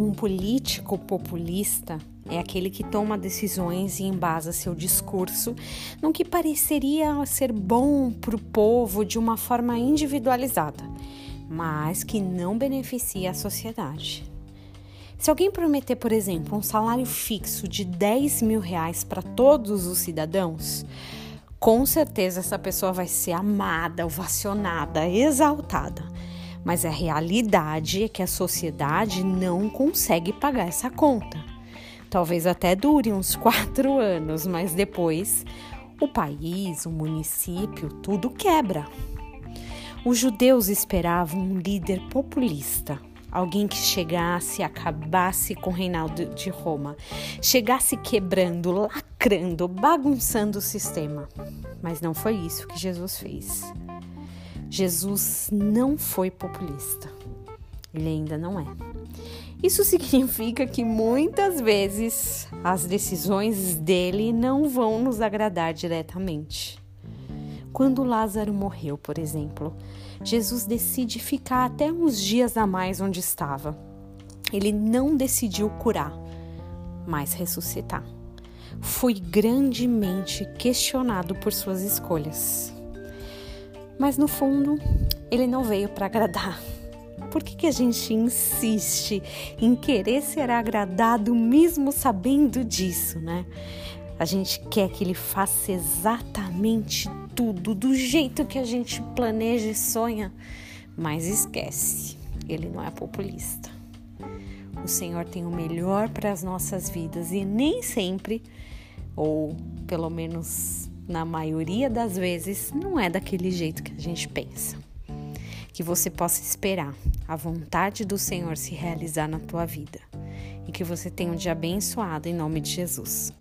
Um político populista é aquele que toma decisões e embasa seu discurso no que pareceria ser bom para o povo de uma forma individualizada, mas que não beneficia a sociedade. Se alguém prometer, por exemplo, um salário fixo de 10 mil reais para todos os cidadãos, com certeza essa pessoa vai ser amada, ovacionada, exaltada. Mas a realidade é que a sociedade não consegue pagar essa conta. Talvez até dure uns quatro anos, mas depois o país, o município, tudo quebra. Os judeus esperavam um líder populista, alguém que chegasse acabasse com o reinado de Roma, chegasse quebrando, lacrando, bagunçando o sistema. Mas não foi isso que Jesus fez. Jesus não foi populista. Ele ainda não é. Isso significa que muitas vezes as decisões dele não vão nos agradar diretamente. Quando Lázaro morreu, por exemplo, Jesus decide ficar até uns dias a mais onde estava. Ele não decidiu curar, mas ressuscitar. Foi grandemente questionado por suas escolhas. Mas no fundo, ele não veio para agradar. Por que, que a gente insiste em querer ser agradado mesmo sabendo disso, né? A gente quer que ele faça exatamente tudo do jeito que a gente planeja e sonha, mas esquece, ele não é populista. O Senhor tem o melhor para as nossas vidas e nem sempre, ou pelo menos na maioria das vezes, não é daquele jeito que a gente pensa. Que você possa esperar a vontade do Senhor se realizar na tua vida e que você tenha um dia abençoado em nome de Jesus.